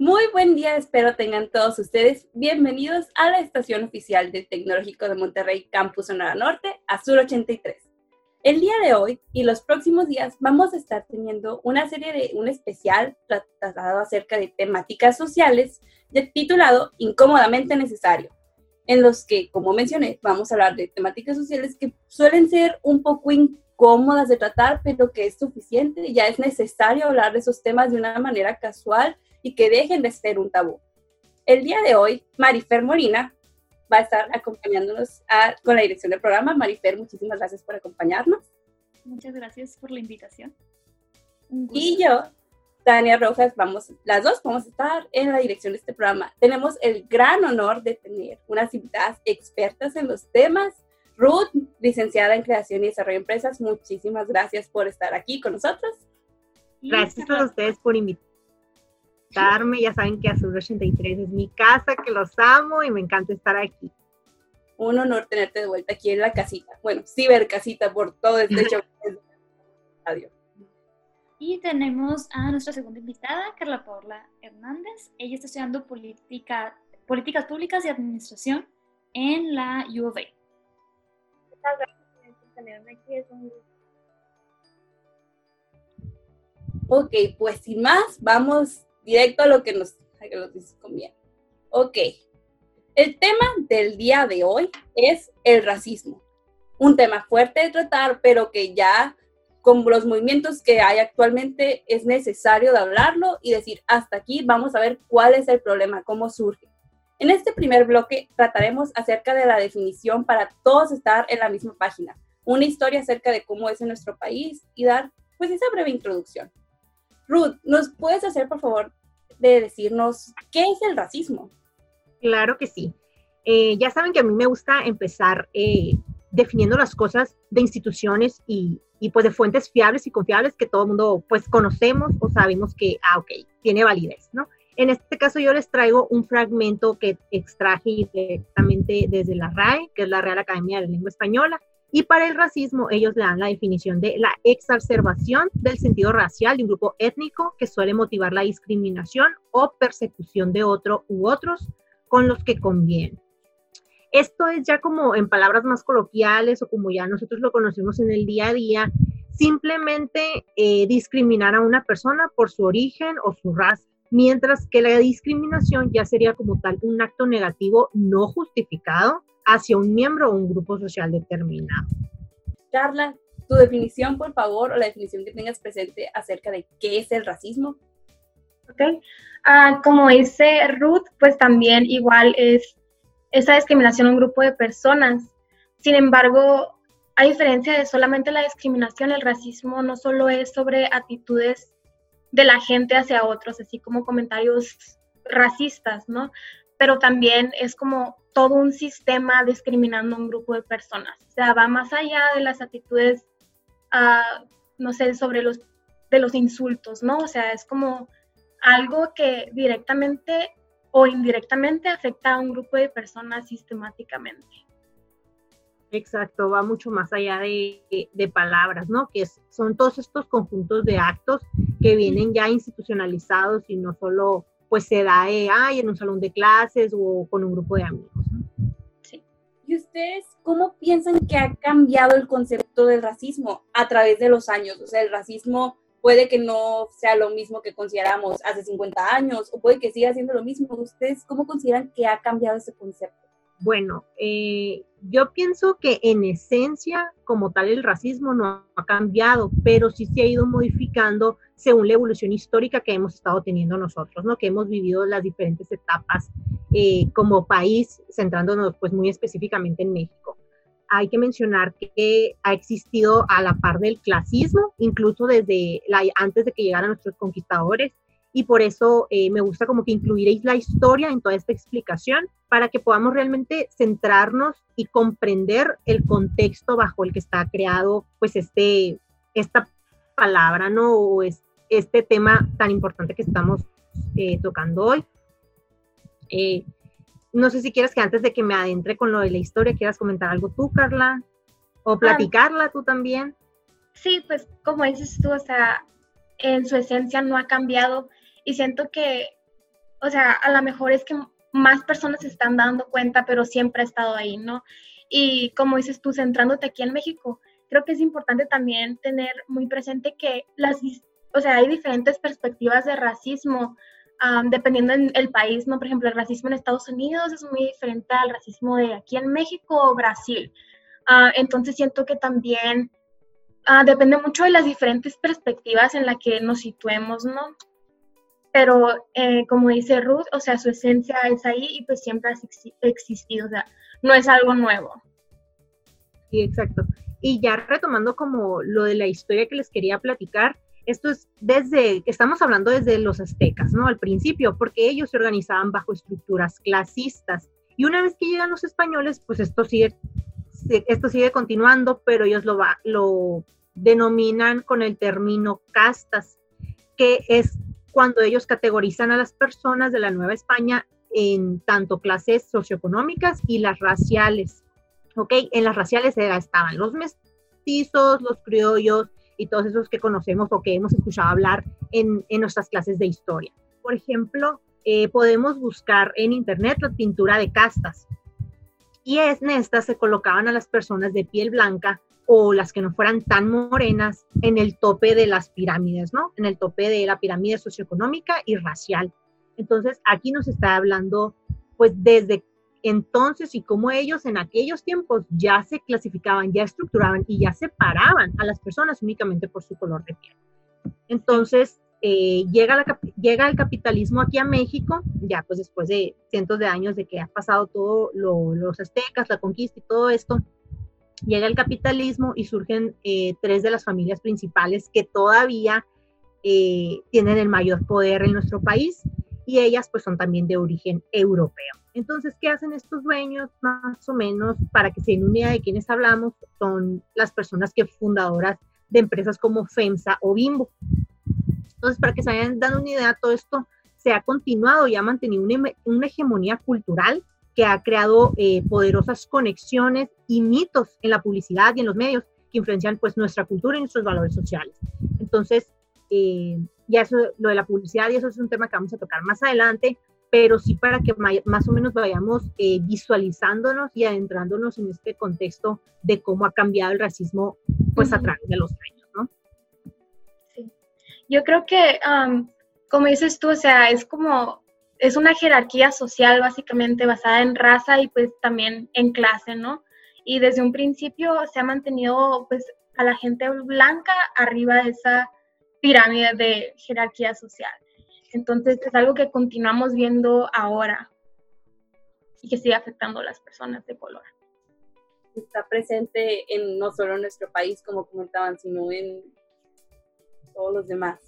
Muy buen día, espero tengan todos ustedes bienvenidos a la estación oficial del Tecnológico de Monterrey Campus Sonora Norte, Azul 83. El día de hoy y los próximos días vamos a estar teniendo una serie de un especial tratado acerca de temáticas sociales titulado Incómodamente Necesario, en los que, como mencioné, vamos a hablar de temáticas sociales que suelen ser un poco incómodas de tratar, pero que es suficiente, ya es necesario hablar de esos temas de una manera casual y que dejen de ser un tabú. El día de hoy, Marifer Molina va a estar acompañándonos con la dirección del programa. Marifer, muchísimas gracias por acompañarnos. Muchas gracias por la invitación. Y yo, Tania Rojas, vamos, las dos vamos a estar en la dirección de este programa. Tenemos el gran honor de tener unas invitadas expertas en los temas. Ruth, licenciada en Creación y Desarrollo de Empresas, muchísimas gracias por estar aquí con nosotros. Gracias a ustedes por invitarme ya saben que Azul 83 es mi casa, que los amo y me encanta estar aquí. Un honor tenerte de vuelta aquí en la casita. Bueno, cibercasita por todo este show. Adiós. Y tenemos a nuestra segunda invitada, Carla Paula Hernández. Ella está estudiando política, políticas públicas y administración en la U of A. Muchas gracias por tenerme aquí. Es un Ok, pues sin más, vamos directo a lo que nos, a que nos conviene. Ok, el tema del día de hoy es el racismo. Un tema fuerte de tratar, pero que ya con los movimientos que hay actualmente es necesario de hablarlo y decir, hasta aquí vamos a ver cuál es el problema, cómo surge. En este primer bloque trataremos acerca de la definición para todos estar en la misma página, una historia acerca de cómo es en nuestro país y dar pues esa breve introducción. Ruth, ¿nos puedes hacer por favor de decirnos qué es el racismo? Claro que sí. Eh, ya saben que a mí me gusta empezar eh, definiendo las cosas de instituciones y, y, pues de fuentes fiables y confiables que todo el mundo pues conocemos o sabemos que, ah, ok, tiene validez, ¿no? En este caso yo les traigo un fragmento que extraje directamente desde la RAE, que es la Real Academia de la Lengua Española, y para el racismo, ellos le dan la definición de la exacerbación del sentido racial de un grupo étnico que suele motivar la discriminación o persecución de otro u otros con los que conviene. Esto es ya como en palabras más coloquiales o como ya nosotros lo conocemos en el día a día, simplemente eh, discriminar a una persona por su origen o su raza, mientras que la discriminación ya sería como tal un acto negativo no justificado hacia un miembro o un grupo social determinado. Carla, tu definición, por favor, o la definición que tengas presente acerca de qué es el racismo. Ok, ah, como dice Ruth, pues también igual es esa discriminación a un grupo de personas. Sin embargo, a diferencia de solamente la discriminación, el racismo no solo es sobre actitudes de la gente hacia otros, así como comentarios racistas, ¿no? Pero también es como todo un sistema discriminando a un grupo de personas. O sea, va más allá de las actitudes, uh, no sé, sobre los, de los insultos, ¿no? O sea, es como algo que directamente o indirectamente afecta a un grupo de personas sistemáticamente. Exacto, va mucho más allá de, de, palabras, ¿no? Que son todos estos conjuntos de actos que vienen ya institucionalizados y no solo pues se da eh, en un salón de clases o con un grupo de amigos. ¿Y ustedes cómo piensan que ha cambiado el concepto del racismo a través de los años? O sea, el racismo puede que no sea lo mismo que consideramos hace 50 años o puede que siga siendo lo mismo. ¿Ustedes cómo consideran que ha cambiado ese concepto? Bueno, eh, yo pienso que en esencia, como tal, el racismo no ha cambiado, pero sí se ha ido modificando según la evolución histórica que hemos estado teniendo nosotros, ¿no? Que hemos vivido las diferentes etapas eh, como país, centrándonos pues muy específicamente en México. Hay que mencionar que ha existido a la par del clasismo, incluso desde la, antes de que llegaran nuestros conquistadores, y por eso eh, me gusta como que incluiréis la historia en toda esta explicación para que podamos realmente centrarnos y comprender el contexto bajo el que está creado pues este, esta palabra, ¿no? O es, este tema tan importante que estamos eh, tocando hoy. Eh, no sé si quieres que antes de que me adentre con lo de la historia, quieras comentar algo tú, Carla, o ah. platicarla tú también. Sí, pues como dices tú, o sea, en su esencia no ha cambiado y siento que o sea, a lo mejor es que más personas se están dando cuenta, pero siempre ha estado ahí, ¿no? Y como dices tú, centrándote aquí en México, creo que es importante también tener muy presente que las, o sea, hay diferentes perspectivas de racismo dependiendo del país, ¿no? Por ejemplo, el racismo en Estados Unidos es muy diferente al racismo de aquí en México o Brasil. Ah, entonces siento que también ah, depende mucho de las diferentes perspectivas en las que nos situemos, ¿no? Pero eh, como dice Ruth, o sea, su esencia es ahí y pues siempre ha existido, o sea, no es algo nuevo. Sí, exacto. Y ya retomando como lo de la historia que les quería platicar, esto es desde, estamos hablando desde los aztecas, ¿no? Al principio, porque ellos se organizaban bajo estructuras clasistas. Y una vez que llegan los españoles, pues esto sigue, esto sigue continuando, pero ellos lo, va, lo denominan con el término castas, que es cuando ellos categorizan a las personas de la Nueva España en tanto clases socioeconómicas y las raciales. ¿Ok? En las raciales estaban los mestizos, los criollos y todos esos que conocemos o que hemos escuchado hablar en, en nuestras clases de historia. Por ejemplo, eh, podemos buscar en internet la pintura de castas. Y en estas se colocaban a las personas de piel blanca o las que no fueran tan morenas en el tope de las pirámides, ¿no? En el tope de la pirámide socioeconómica y racial. Entonces, aquí nos está hablando, pues, desde entonces y cómo ellos en aquellos tiempos ya se clasificaban, ya estructuraban y ya separaban a las personas únicamente por su color de piel. Entonces, eh, llega, el capitalismo aquí a México, ya pues después de cientos de años de que ha pasado todo los aztecas, la conquista y todo esto, llega el capitalismo y surgen eh, tres de las familias principales que todavía eh, tienen el mayor poder en nuestro país y ellas pues son también de origen europeo. Entonces, ¿qué hacen estos dueños? Más o menos, para que se den una idea de quiénes hablamos, son las personas que fundadoras de empresas como FEMSA o Bimbo. Entonces, para que se vayan dando una idea, todo esto se ha continuado y ha mantenido una, hegemonía cultural que ha creado eh, poderosas conexiones y mitos en la publicidad y en los medios que influencian pues nuestra cultura y nuestros valores sociales. Entonces, eh, ya eso, lo de la publicidad y eso es un tema que vamos a tocar más adelante, pero sí para que más o menos vayamos eh, visualizándonos y adentrándonos en este contexto de cómo ha cambiado el racismo pues a través de los años, ¿no? Sí. Yo creo que, como dices tú, o sea, es como, es una jerarquía social básicamente basada en raza y pues también en clase, ¿no? Y desde un principio se ha mantenido pues a la gente blanca arriba de esa pirámide de jerarquía social. Entonces es algo que continuamos viendo ahora y que sigue afectando a las personas de color. Está presente en no solo en nuestro país, como comentaban, sino en todos los demás.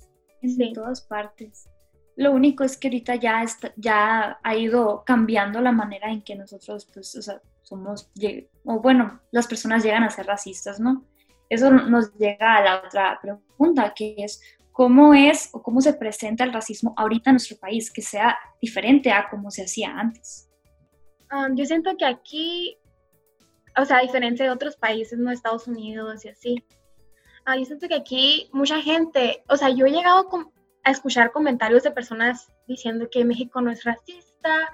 En todas partes. Lo único es que ahorita ya, está, ya ha ido cambiando la manera en que nosotros, pues, o sea, somos, o bueno, las personas llegan a ser racistas, ¿no? Eso nos llega a la otra pregunta, que es, cómo es o cómo se presenta el racismo ahorita en nuestro país, que sea diferente a cómo se hacía antes. Um, yo siento que aquí, o sea, a diferencia de otros países, no Estados Unidos y así, uh, yo siento que aquí mucha gente, o sea, yo he llegado a escuchar comentarios de personas diciendo que México no es racista,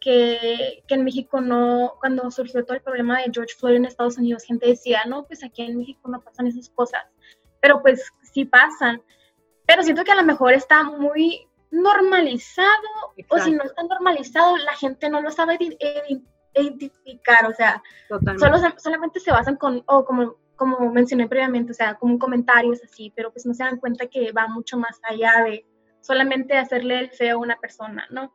que, que, en México no, cuando surgió todo el problema de George Floyd en Estados Unidos, gente decía, no, pues aquí en México no pasan esas cosas, pero pues sí pasan. Pero siento que a lo mejor está muy normalizado o si no está normalizado, la gente no lo sabe identificar, o sea, solo, solamente se basan con, o como, como mencioné previamente, o sea, como comentarios así, pero pues no se dan cuenta que va mucho más allá de solamente hacerle el feo a una persona, ¿no?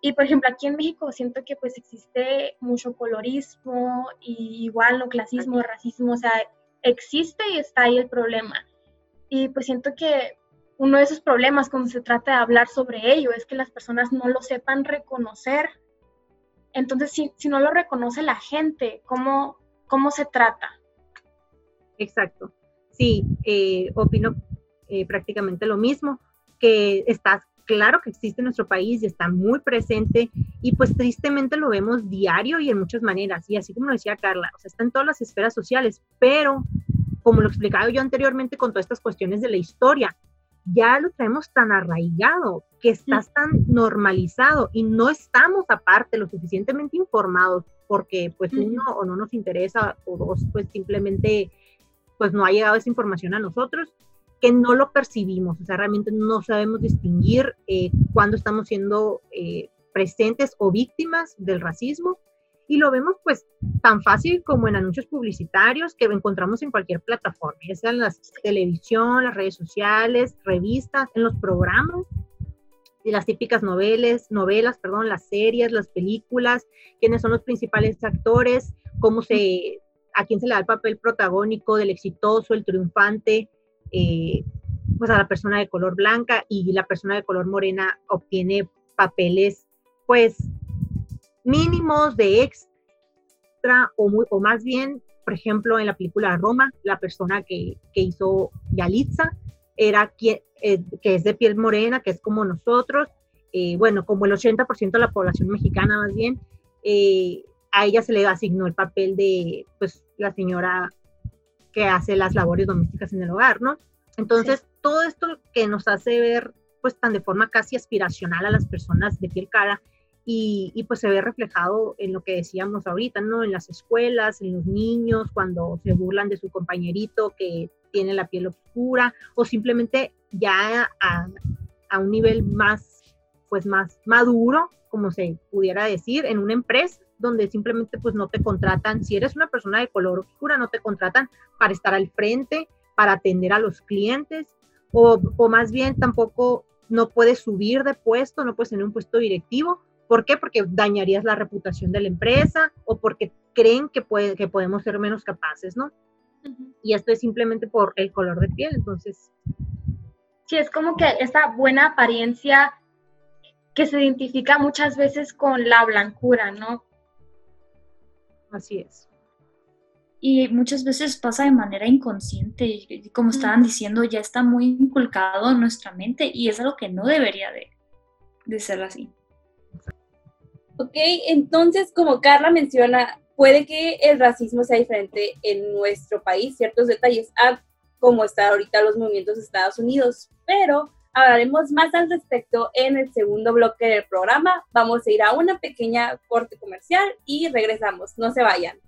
Y por ejemplo, aquí en México siento que pues existe mucho colorismo y igual no clasismo, racismo, o sea, existe y está ahí el problema. Y pues siento que uno de esos problemas cuando se trata de hablar sobre ello es que las personas no lo sepan reconocer. Entonces, si, no lo reconoce la gente, ¿cómo, cómo se trata? Exacto. Sí, eh, opino eh, prácticamente lo mismo, que está claro que existe en nuestro país y está muy presente y pues tristemente lo vemos diario y en muchas maneras. Y así como lo decía Carla, o sea, está en todas las esferas sociales, pero como lo explicaba yo anteriormente con todas estas cuestiones de la historia, ya lo traemos tan arraigado, que estás tan normalizado y no estamos aparte lo suficientemente informados porque pues uno o no nos interesa o dos pues simplemente pues no ha llegado esa información a nosotros que no lo percibimos, o sea, realmente no sabemos distinguir eh, cuando estamos siendo eh, presentes o víctimas del racismo. Y lo vemos pues tan fácil como en anuncios publicitarios que encontramos en cualquier plataforma, ya sea en la televisión, las redes sociales, revistas, en los programas, las típicas novelas, novelas, perdón, las series, las películas, quiénes son los principales actores, cómo se, a quién se le da el papel protagónico del exitoso, el triunfante, eh, pues a la persona de color blanca y la persona de color morena obtiene papeles pues mínimos de extra o, muy, o más bien, por ejemplo, en la película Roma, la persona que, que hizo Yalitza era quien, eh, que es de piel morena, que es como nosotros, eh, bueno, como el 80% de la población mexicana más bien, eh, a ella se le asignó el papel de, pues, la señora que hace las labores domésticas en el hogar, ¿no? Entonces, todo esto que nos hace ver, pues, tan de forma casi aspiracional a las personas de piel cara, y, pues se ve reflejado en lo que decíamos ahorita, ¿no? En las escuelas, en los niños, cuando se burlan de su compañerito que tiene la piel oscura, o simplemente ya a, a un nivel más, pues más maduro, como se pudiera decir, en una empresa donde simplemente pues no te contratan, si eres una persona de color oscura, no te contratan para estar al frente, para atender a los clientes, o, o más bien tampoco no puedes subir de puesto, no puedes tener un puesto directivo ¿Por qué? Porque dañarías la reputación de la empresa o porque creen que, puede, que podemos ser menos capaces, ¿no? Y esto es simplemente por el color de piel, entonces. Sí, es como que esa buena apariencia que se identifica muchas veces con la blancura, ¿no? Así es. Y muchas veces pasa de manera inconsciente, como estaban diciendo, ya está muy inculcado en nuestra mente y es algo que no debería de, de ser así. Ok, entonces como Carla menciona, puede que el racismo sea diferente en nuestro país, ciertos detalles, a cómo están ahorita los movimientos de Estados Unidos, pero hablaremos más al respecto en el segundo bloque del programa. Vamos a ir a una pequeña corte comercial y regresamos, no se vayan.